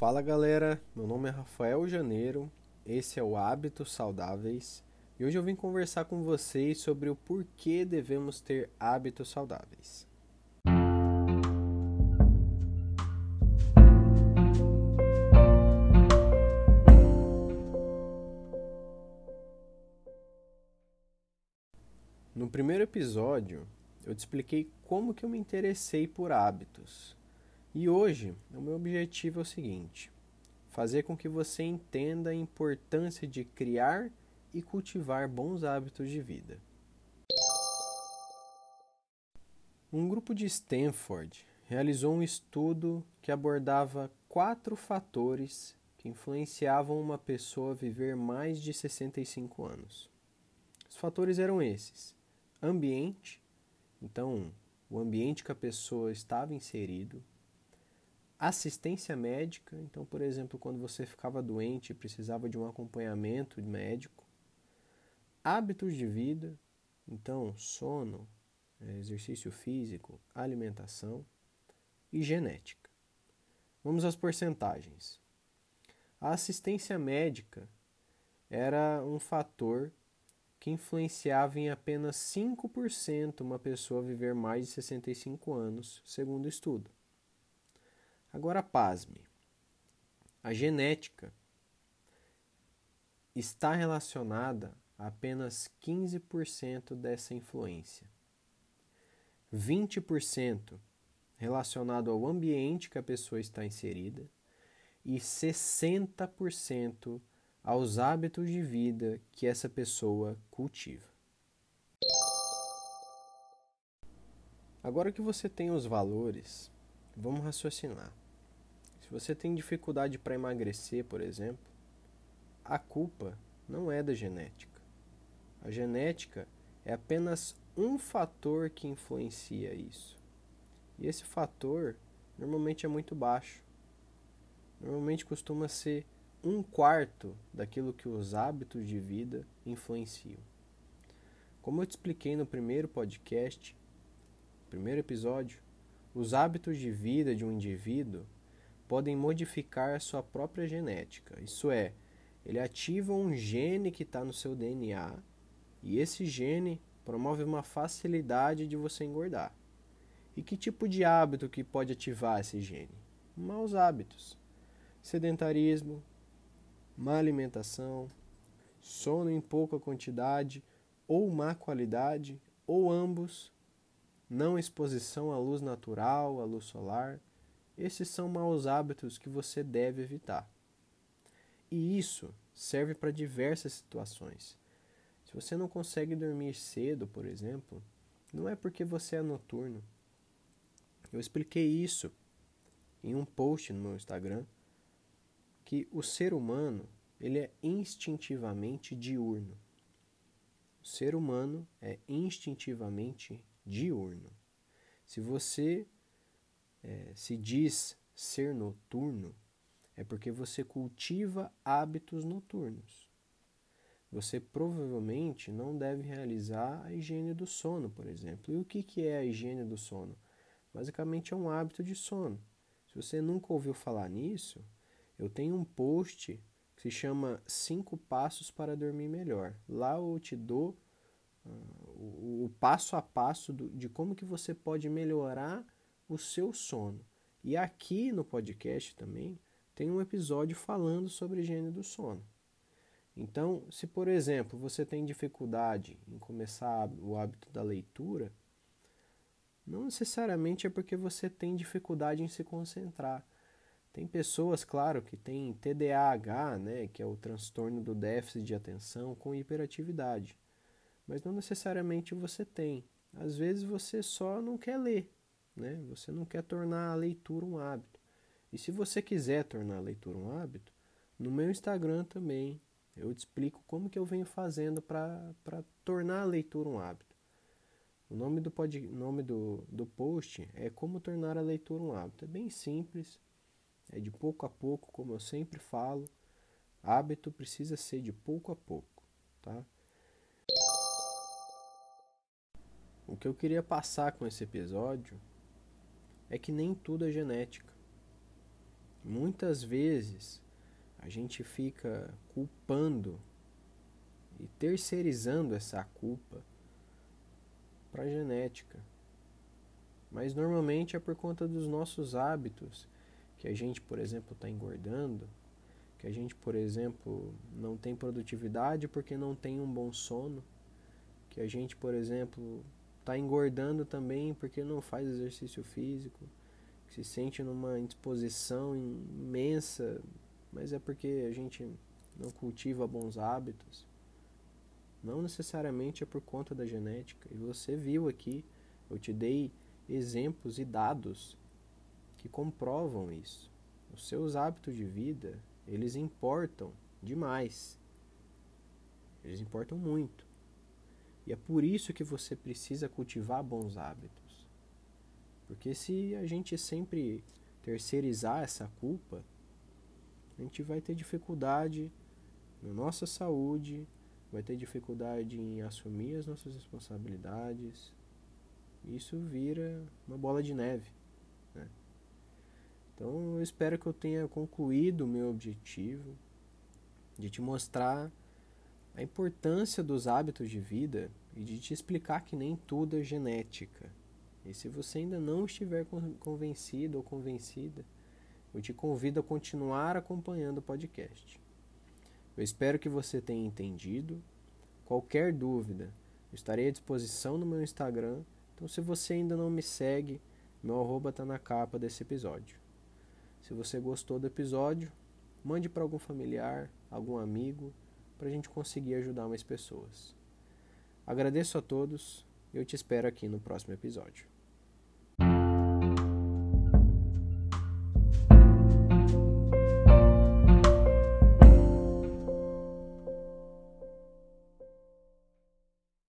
Fala galera, meu nome é Rafael Janeiro, esse é o Hábitos Saudáveis. E hoje eu vim conversar com vocês sobre o porquê devemos ter hábitos saudáveis. No primeiro episódio, eu te expliquei como que eu me interessei por hábitos e hoje, o meu objetivo é o seguinte: fazer com que você entenda a importância de criar e cultivar bons hábitos de vida. Um grupo de Stanford realizou um estudo que abordava quatro fatores que influenciavam uma pessoa a viver mais de 65 anos. Os fatores eram esses: ambiente, então, o ambiente que a pessoa estava inserido, assistência médica, então, por exemplo, quando você ficava doente e precisava de um acompanhamento médico, hábitos de vida, então, sono, é, exercício físico, alimentação e genética. Vamos às porcentagens. A assistência médica era um fator que influenciava em apenas 5% uma pessoa viver mais de 65 anos, segundo o estudo. Agora, pasme. A genética está relacionada a apenas 15% dessa influência. 20% relacionado ao ambiente que a pessoa está inserida e 60% aos hábitos de vida que essa pessoa cultiva. Agora que você tem os valores, vamos raciocinar. Se você tem dificuldade para emagrecer, por exemplo, a culpa não é da genética. A genética é apenas um fator que influencia isso. E esse fator normalmente é muito baixo. Normalmente costuma ser um quarto daquilo que os hábitos de vida influenciam. Como eu te expliquei no primeiro podcast, primeiro episódio, os hábitos de vida de um indivíduo podem modificar a sua própria genética. Isso é, ele ativa um gene que está no seu DNA e esse gene promove uma facilidade de você engordar. E que tipo de hábito que pode ativar esse gene? Maus hábitos. Sedentarismo, má alimentação, sono em pouca quantidade ou má qualidade, ou ambos, não exposição à luz natural, à luz solar, esses são maus hábitos que você deve evitar. E isso serve para diversas situações. Se você não consegue dormir cedo, por exemplo, não é porque você é noturno. Eu expliquei isso em um post no meu Instagram que o ser humano ele é instintivamente diurno. O ser humano é instintivamente diurno. Se você é, se diz ser noturno, é porque você cultiva hábitos noturnos. Você provavelmente não deve realizar a higiene do sono, por exemplo. E o que, que é a higiene do sono? Basicamente é um hábito de sono. Se você nunca ouviu falar nisso, eu tenho um post que se chama 5 Passos para Dormir Melhor. Lá eu te dou uh, o, o, passo a passo do, de como que você pode melhorar o seu sono. E aqui no podcast também tem um episódio falando sobre higiene do sono. Então, se por exemplo você tem dificuldade em começar o hábito da leitura, não necessariamente é porque você tem dificuldade em se concentrar. Tem pessoas, claro, que têm TDAH, né, que é o transtorno do déficit de atenção com hiperatividade. Mas não necessariamente você tem. Às vezes você só não quer ler né? Você não quer tornar a leitura um hábito. E se você quiser tornar a leitura um hábito, no meu Instagram também eu te explico como que eu venho fazendo para tornar a leitura um hábito. O nome, do, pod, nome do, do post é Como Tornar a Leitura um Hábito. É bem simples, é de pouco a pouco, como eu sempre falo. Hábito precisa ser de pouco a pouco, tá? O que eu queria passar com esse episódio é que nem tudo é genética. Muitas vezes a gente fica culpando e terceirizando essa culpa para a genética. Mas normalmente é por conta dos nossos hábitos, que a gente, por exemplo, está engordando, que a gente, por exemplo, não tem produtividade porque não tem um bom sono, que a gente, por exemplo, está engordando também porque não faz exercício físico, se sente numa indisposição imensa, mas é porque a gente não cultiva bons hábitos. Não necessariamente é por conta da genética. E você viu aqui, eu te dei exemplos e dados que comprovam isso. Os seus hábitos de vida, eles importam demais. Eles importam muito. E é por isso que você precisa cultivar bons hábitos. Porque se a gente sempre terceirizar essa culpa, a gente vai ter dificuldade na nossa saúde, vai ter dificuldade em assumir as nossas responsabilidades. Isso vira uma bola de neve. Né? Então eu espero que eu tenha concluído o meu objetivo de te mostrar a importância dos hábitos de vida e de te explicar que nem tudo é genética. E se você ainda não estiver convencido ou convencida, eu te convido a continuar acompanhando o podcast. Eu espero que você tenha entendido. Qualquer dúvida, estarei à disposição no meu Instagram. Então, se você ainda não me segue, meu arroba está na capa desse episódio. Se você gostou do episódio, mande para algum familiar, algum amigo, para a gente conseguir ajudar mais pessoas. Agradeço a todos e eu te espero aqui no próximo episódio.